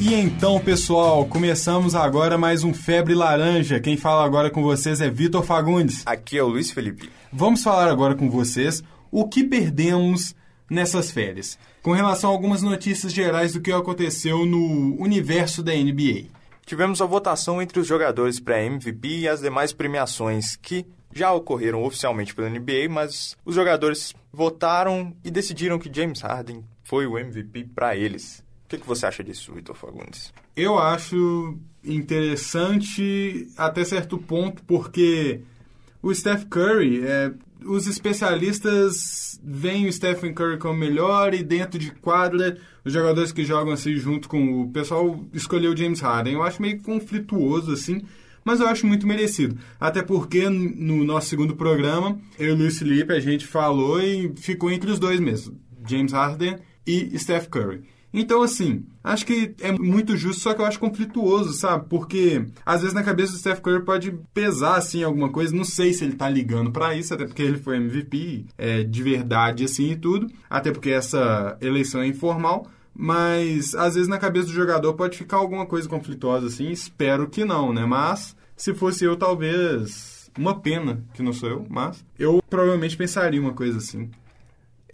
E então, pessoal, começamos agora mais um Febre Laranja. Quem fala agora com vocês é Vitor Fagundes. Aqui é o Luiz Felipe. Vamos falar agora com vocês o que perdemos nessas férias, com relação a algumas notícias gerais do que aconteceu no universo da NBA. Tivemos a votação entre os jogadores para MVP e as demais premiações que já ocorreram oficialmente pela NBA, mas os jogadores votaram e decidiram que James Harden foi o MVP para eles. O que, que você acha disso, Vitor Fagundes? Eu acho interessante até certo ponto, porque o Steph Curry, é, os especialistas veem o Stephen Curry como melhor e dentro de quadra, os jogadores que jogam assim junto com o pessoal escolheu James Harden. Eu acho meio conflituoso assim, mas eu acho muito merecido. Até porque no nosso segundo programa, eu e o Luiz Felipe, a gente falou e ficou entre os dois mesmo, James Harden e Steph Curry. Então, assim, acho que é muito justo, só que eu acho conflituoso, sabe? Porque às vezes na cabeça do Steph Curry pode pesar, assim, alguma coisa. Não sei se ele tá ligando para isso, até porque ele foi MVP é, de verdade, assim, e tudo. Até porque essa eleição é informal. Mas às vezes na cabeça do jogador pode ficar alguma coisa conflituosa, assim. Espero que não, né? Mas se fosse eu, talvez. Uma pena que não sou eu, mas eu provavelmente pensaria uma coisa assim.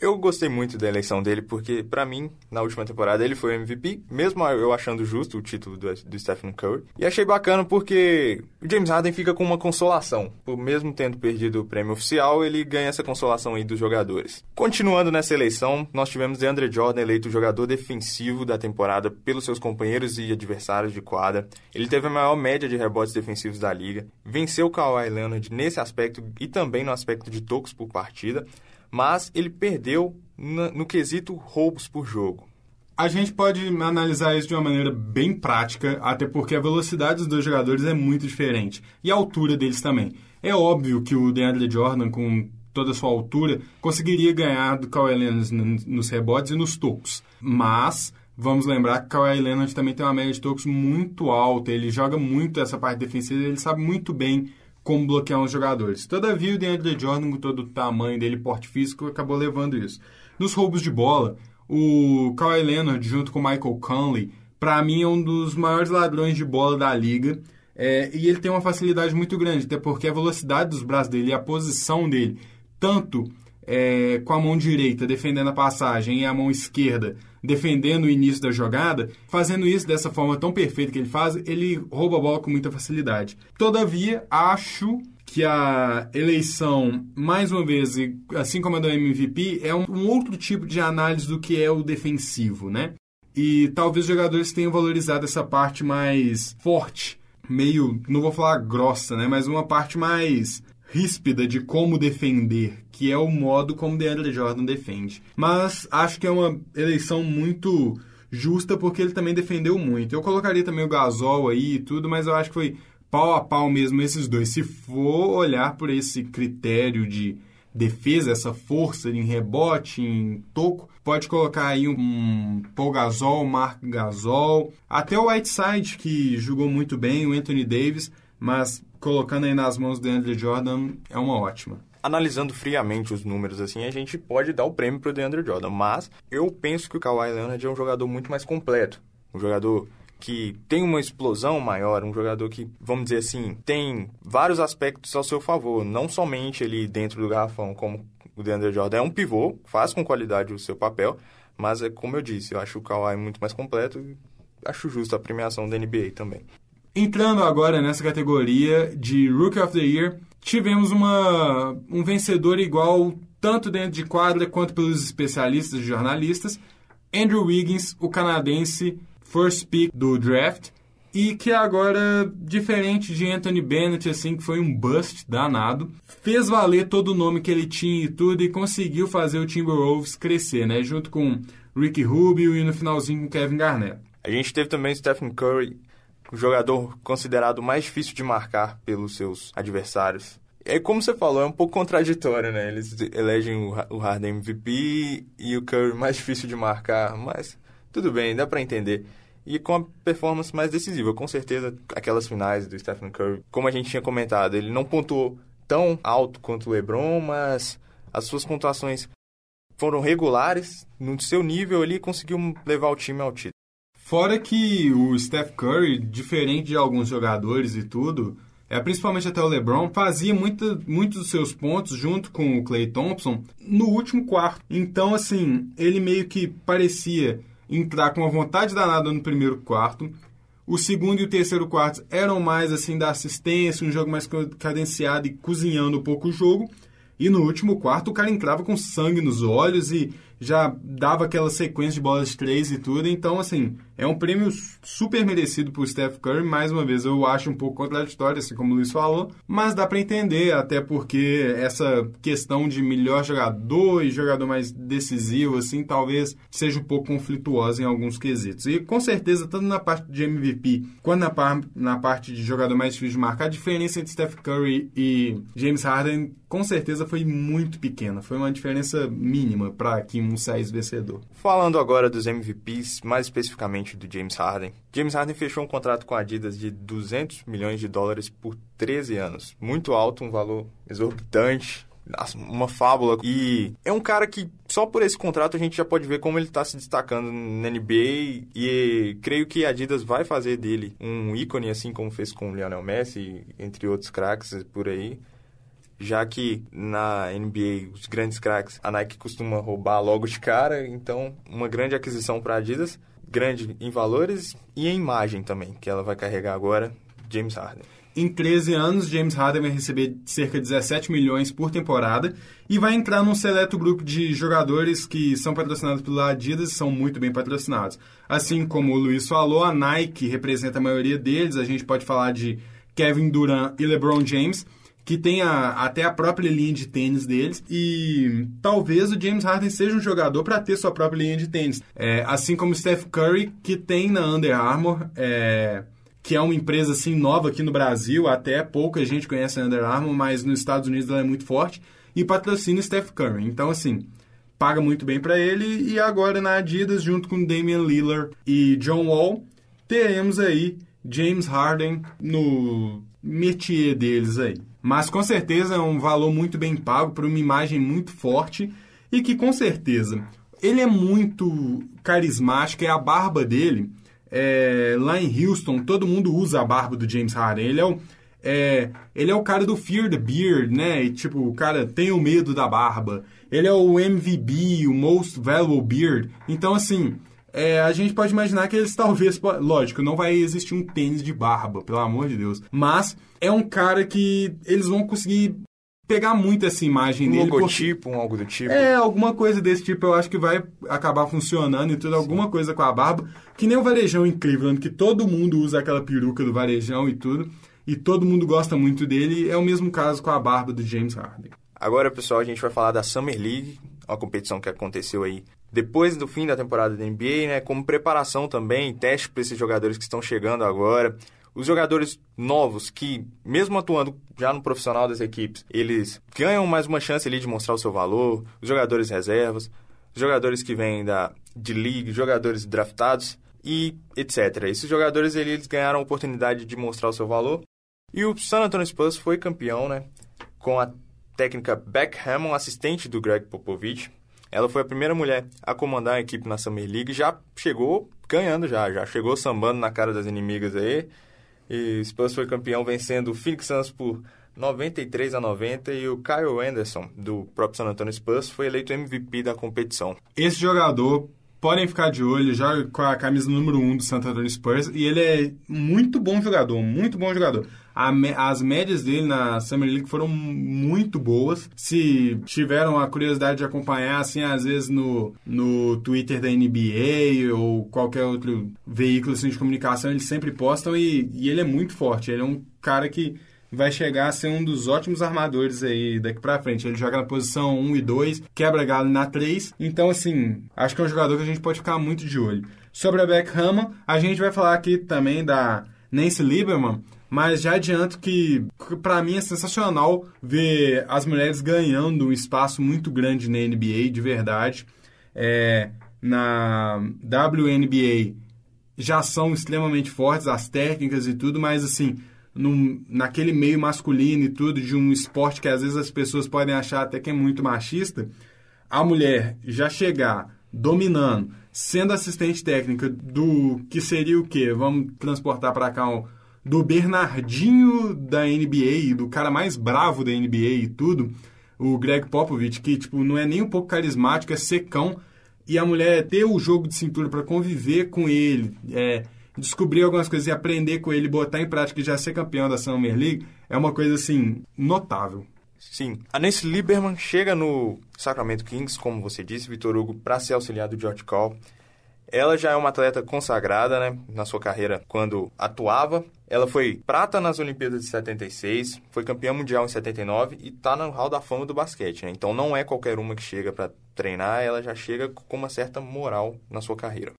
Eu gostei muito da eleição dele porque, para mim, na última temporada ele foi o MVP, mesmo eu achando justo o título do, do Stephen Curry. E achei bacana porque o James Harden fica com uma consolação. Por mesmo tendo perdido o prêmio oficial, ele ganha essa consolação aí dos jogadores. Continuando nessa eleição, nós tivemos DeAndre Jordan eleito o jogador defensivo da temporada pelos seus companheiros e adversários de quadra. Ele teve a maior média de rebotes defensivos da liga, venceu o Kawhi Leonard nesse aspecto e também no aspecto de tocos por partida mas ele perdeu no, quesito roubos por jogo. A gente pode analisar isso de uma maneira bem prática, até porque a velocidade dos dois jogadores é muito diferente. E a altura deles também. É óbvio que o DeAndre Jordan, com toda a sua altura, conseguiria ganhar do Kawhi Leonard nos rebotes e nos tocos. Mas vamos lembrar que o Kawhi Leonard também tem uma média de tocos muito alta, ele joga muito essa parte defensiva, ele sabe muito bem como bloquear os jogadores. Todavia, o DeAndre Jordan, com todo o tamanho dele, porte físico, acabou levando isso. Nos roubos de bola, o Kawhi Leonard, junto com o Michael Conley, para mim é um dos maiores ladrões de bola da liga. É, e ele tem uma facilidade muito grande, até porque a velocidade dos braços dele e a posição dele, tanto é, com a mão direita defendendo a passagem e a mão esquerda defendendo o início da jogada, fazendo isso dessa forma tão perfeita que ele faz, ele rouba a bola com muita facilidade. Todavia, acho que a eleição, mais uma vez, assim como a do MVP, é um, outro tipo de análise do que é o defensivo, né? E talvez os jogadores tenham valorizado essa parte mais forte, meio, não vou falar grossa, né? Mas uma parte mais ríspida de como defender, que é o modo como DeAndre Jordan defende. Mas acho que é uma eleição muito justa porque ele também defendeu muito. Eu colocaria também o Gasol aí e tudo, mas eu acho que foi pau a pau mesmo esses dois. Se for olhar por esse critério de defesa, essa força em rebote, em toco, pode colocar aí um Paul Gasol, Mark Gasol, até o Whiteside que jogou muito bem, o Anthony Davis, mas colocando aí nas mãos do Andrew Jordan é uma ótima. Analisando friamente os números assim, a gente pode dar o prêmio para o DeAndre Jordan, mas eu penso que o Kawhi Leonard é um jogador muito mais completo, um jogador que tem uma explosão maior, um jogador que, vamos dizer assim, tem vários aspectos ao seu favor, não somente ele dentro do garrafão, como o DeAndre Jordan é um pivô, faz com qualidade o seu papel, mas é como eu disse, eu acho o Kawhi muito mais completo e acho justo a premiação da NBA também. Entrando agora nessa categoria de Rookie of the Year, tivemos uma, um vencedor igual tanto dentro de quadra quanto pelos especialistas e jornalistas, Andrew Wiggins, o canadense first pick do draft, e que agora, diferente de Anthony Bennett, assim, que foi um bust danado, fez valer todo o nome que ele tinha e tudo e conseguiu fazer o Timberwolves crescer, né? Junto com Ricky Rubio e no finalzinho com Kevin Garnett. A gente teve também Stephen Curry o jogador considerado mais difícil de marcar pelos seus adversários. É como você falou, é um pouco contraditório, né? Eles elegem o Harden MVP e o Curry mais difícil de marcar, mas tudo bem, dá para entender. E com a performance mais decisiva, com certeza aquelas finais do Stephen Curry, como a gente tinha comentado, ele não pontuou tão alto quanto o LeBron, mas as suas pontuações foram regulares, no seu nível ele conseguiu levar o time ao título. Fora que o Steph Curry, diferente de alguns jogadores e tudo, é, principalmente até o LeBron, fazia muitos dos seus pontos junto com o Clay Thompson no último quarto. Então, assim, ele meio que parecia entrar com uma vontade danada no primeiro quarto. O segundo e o terceiro quarto eram mais assim da assistência, um jogo mais cadenciado e cozinhando um pouco o jogo. E no último quarto o cara entrava com sangue nos olhos e já dava aquela sequência de bolas de três e tudo. Então, assim, é um prêmio super merecido por Steph Curry. Mais uma vez, eu acho um pouco contraditório, assim como o Luiz falou, mas dá para entender, até porque essa questão de melhor jogador e jogador mais decisivo, assim, talvez seja um pouco conflituosa em alguns quesitos. E com certeza, tanto na parte de MVP quanto na, par na parte de jogador mais difícil de marcar, a diferença entre Steph Curry e James Harden com certeza foi muito pequena. Foi uma diferença mínima para que um saísse vencedor. Falando agora dos MVPs, mais especificamente do James Harden. James Harden fechou um contrato com a Adidas de 200 milhões de dólares por 13 anos. Muito alto, um valor exorbitante. Uma fábula. E é um cara que, só por esse contrato, a gente já pode ver como ele está se destacando na NBA. E creio que a Adidas vai fazer dele um ícone, assim como fez com o Lionel Messi, entre outros craques por aí já que na NBA os grandes craques a Nike costuma roubar logo de cara, então uma grande aquisição para a Adidas, grande em valores e em imagem também, que ela vai carregar agora, James Harden. Em 13 anos, James Harden vai receber cerca de 17 milhões por temporada e vai entrar num seleto grupo de jogadores que são patrocinados pela Adidas e são muito bem patrocinados. Assim como o Luiz falou, a Nike representa a maioria deles, a gente pode falar de Kevin Durant e LeBron James, que tem até a própria linha de tênis deles. E talvez o James Harden seja um jogador para ter sua própria linha de tênis. É, assim como o Steph Curry, que tem na Under Armour. É, que é uma empresa assim nova aqui no Brasil, até pouca gente conhece a Under Armour, mas nos Estados Unidos ela é muito forte e patrocina o Steph Curry. Então assim, paga muito bem para ele e agora na Adidas junto com Damian Lillard e John Wall, teremos aí James Harden no métier deles aí. Mas com certeza é um valor muito bem pago por uma imagem muito forte e que com certeza ele é muito carismático e a barba dele, é, lá em Houston, todo mundo usa a barba do James Harden. Ele é o, é, ele é o cara do Fear the Beard, né? E, tipo, o cara tem o medo da barba. Ele é o MVB, o Most Valuable Beard. Então, assim, é, a gente pode imaginar que eles talvez, lógico, não vai existir um tênis de barba, pelo amor de Deus, mas é um cara que eles vão conseguir pegar muito essa imagem um dele. Um logotipo, porque... um algo do tipo. É, alguma coisa desse tipo eu acho que vai acabar funcionando e tudo, Sim. alguma coisa com a barba. Que nem o Varejão em Cleveland, que todo mundo usa aquela peruca do Varejão e tudo, e todo mundo gosta muito dele. É o mesmo caso com a barba do James Harden. Agora, pessoal, a gente vai falar da Summer League, uma competição que aconteceu aí depois do fim da temporada da NBA, né, como preparação também, teste para esses jogadores que estão chegando agora. Os jogadores novos que, mesmo atuando já no profissional das equipes, eles ganham mais uma chance ali de mostrar o seu valor. Os jogadores reservas, os jogadores que vêm da de league, jogadores draftados e etc. Esses jogadores eles ganharam a oportunidade de mostrar o seu valor. E o San Antonio Spurs foi campeão, né, com a técnica Beck Hammond, assistente do Greg Popovich. Ela foi a primeira mulher a comandar a equipe na Summer League, já chegou ganhando já, já chegou sambando na cara das inimigas aí. E Spurs foi campeão vencendo o Phoenix Suns por 93 a 90 e o Kyle Anderson, do próprio San Antonio Spurs, foi eleito MVP da competição. Esse jogador, podem ficar de olho, joga com a camisa número 1 um do San Antonio Spurs e ele é muito bom jogador, muito bom jogador as médias dele na Summer League foram muito boas. Se tiveram a curiosidade de acompanhar, assim, às vezes no, no Twitter da NBA ou qualquer outro veículo assim, de comunicação, eles sempre postam e, e ele é muito forte. Ele é um cara que vai chegar a ser um dos ótimos armadores aí daqui pra frente. Ele joga na posição 1 e 2, quebra galho na 3. Então, assim, acho que é um jogador que a gente pode ficar muito de olho. Sobre a Beckham, a gente vai falar aqui também da Nancy Lieberman, mas já adianto que, para mim, é sensacional ver as mulheres ganhando um espaço muito grande na NBA, de verdade. É, na WNBA já são extremamente fortes as técnicas e tudo, mas assim, num, naquele meio masculino e tudo, de um esporte que às vezes as pessoas podem achar até que é muito machista, a mulher já chegar dominando, sendo assistente técnica do que seria o quê? Vamos transportar para cá um, do Bernardinho da NBA, do cara mais bravo da NBA e tudo, o Greg Popovich, que tipo não é nem um pouco carismático, é secão, e a mulher ter o jogo de cintura para conviver com ele, é, descobrir algumas coisas e aprender com ele, botar em prática e já ser campeão da Summer League, é uma coisa assim notável. Sim. A Nancy Lieberman chega no Sacramento Kings, como você disse, Vitor Hugo, para ser auxiliar do George Call. Ela já é uma atleta consagrada, né, na sua carreira quando atuava. Ela foi prata nas Olimpíadas de 76, foi campeã mundial em 79 e está no hall da fama do basquete, né? Então não é qualquer uma que chega para treinar, ela já chega com uma certa moral na sua carreira.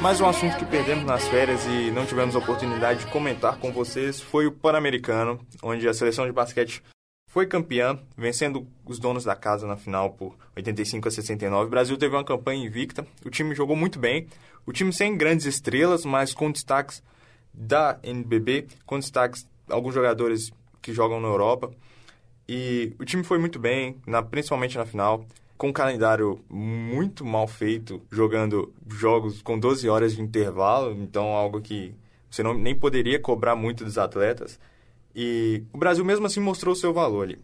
Mais um assunto que perdemos nas férias e não tivemos oportunidade de comentar com vocês foi o Pan-Americano, onde a seleção de basquete foi campeã, vencendo os donos da casa na final por 85 a 69. O Brasil teve uma campanha invicta, o time jogou muito bem, o time sem grandes estrelas, mas com destaques da NBB, com destaques alguns jogadores que jogam na Europa. E o time foi muito bem, na, principalmente na final com um calendário muito mal feito, jogando jogos com 12 horas de intervalo, então algo que você não, nem poderia cobrar muito dos atletas. E o Brasil mesmo assim mostrou seu valor ali.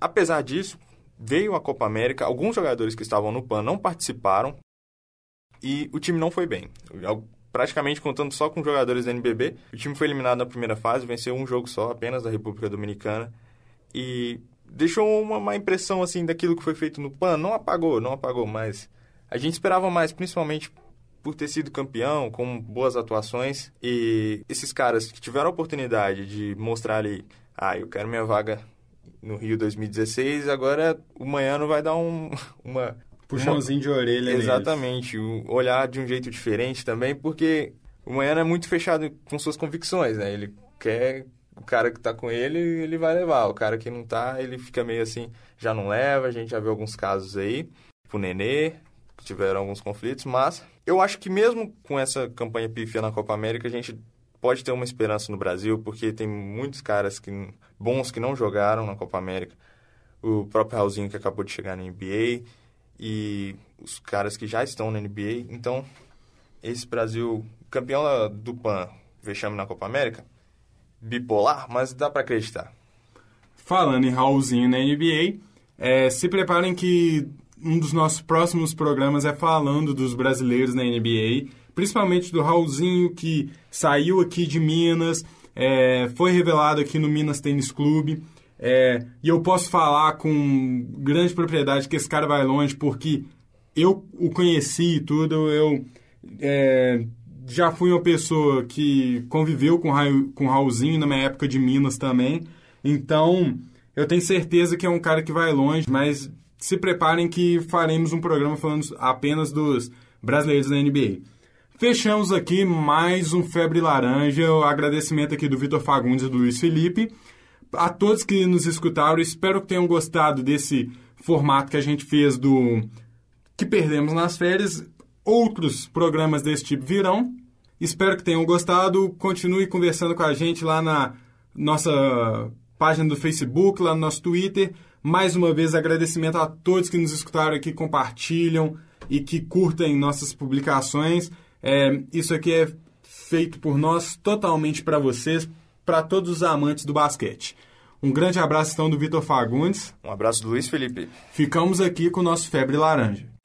Apesar disso, veio a Copa América, alguns jogadores que estavam no PAN não participaram e o time não foi bem. Praticamente contando só com jogadores da NBB, o time foi eliminado na primeira fase, venceu um jogo só, apenas da República Dominicana. E deixou uma má impressão assim daquilo que foi feito no PAN. Não apagou, não apagou, mas a gente esperava mais, principalmente por ter sido campeão, com boas atuações. E esses caras que tiveram a oportunidade de mostrar ali, ah, eu quero minha vaga no Rio 2016, agora o Manhã vai dar um, uma... Puxãozinho uma... de orelha Exatamente, neles. olhar de um jeito diferente também, porque o Manhã é muito fechado com suas convicções, né? Ele quer o cara que tá com ele, ele vai levar. O cara que não tá, ele fica meio assim, já não leva. A gente já viu alguns casos aí, tipo o Nenê, que tiveram alguns conflitos, mas eu acho que mesmo com essa campanha pífia na Copa América, a gente pode ter uma esperança no Brasil, porque tem muitos caras que, bons que não jogaram na Copa América. O próprio Raulzinho que acabou de chegar na NBA e os caras que já estão na NBA. Então, esse Brasil, campeão do PAN, vexame na Copa América, bipolar, mas dá para acreditar. Falando em Raulzinho na NBA, é, se preparem que um dos nossos próximos programas é falando dos brasileiros na NBA, principalmente do Raulzinho, que saiu aqui de Minas, é, foi revelado aqui no Minas Tênis Clube. É, e eu posso falar com grande propriedade que esse cara vai longe, porque eu o conheci e tudo, eu é, já fui uma pessoa que conviveu com, com Raulzinho na minha época de Minas também. Então, eu tenho certeza que é um cara que vai longe, mas se preparem que faremos um programa falando apenas dos brasileiros da NBA. Fechamos aqui mais um Febre Laranja. O agradecimento aqui do Vitor Fagundes e do Luiz Felipe. A todos que nos escutaram, espero que tenham gostado desse formato que a gente fez do que perdemos nas férias. Outros programas desse tipo virão. Espero que tenham gostado. Continue conversando com a gente lá na nossa página do Facebook, lá no nosso Twitter. Mais uma vez, agradecimento a todos que nos escutaram aqui, compartilham e que curtem nossas publicações. É, isso aqui é feito por nós, totalmente para vocês, para todos os amantes do basquete. Um grande abraço então do Vitor Fagundes. Um abraço do Luiz Felipe. Ficamos aqui com o nosso Febre Laranja.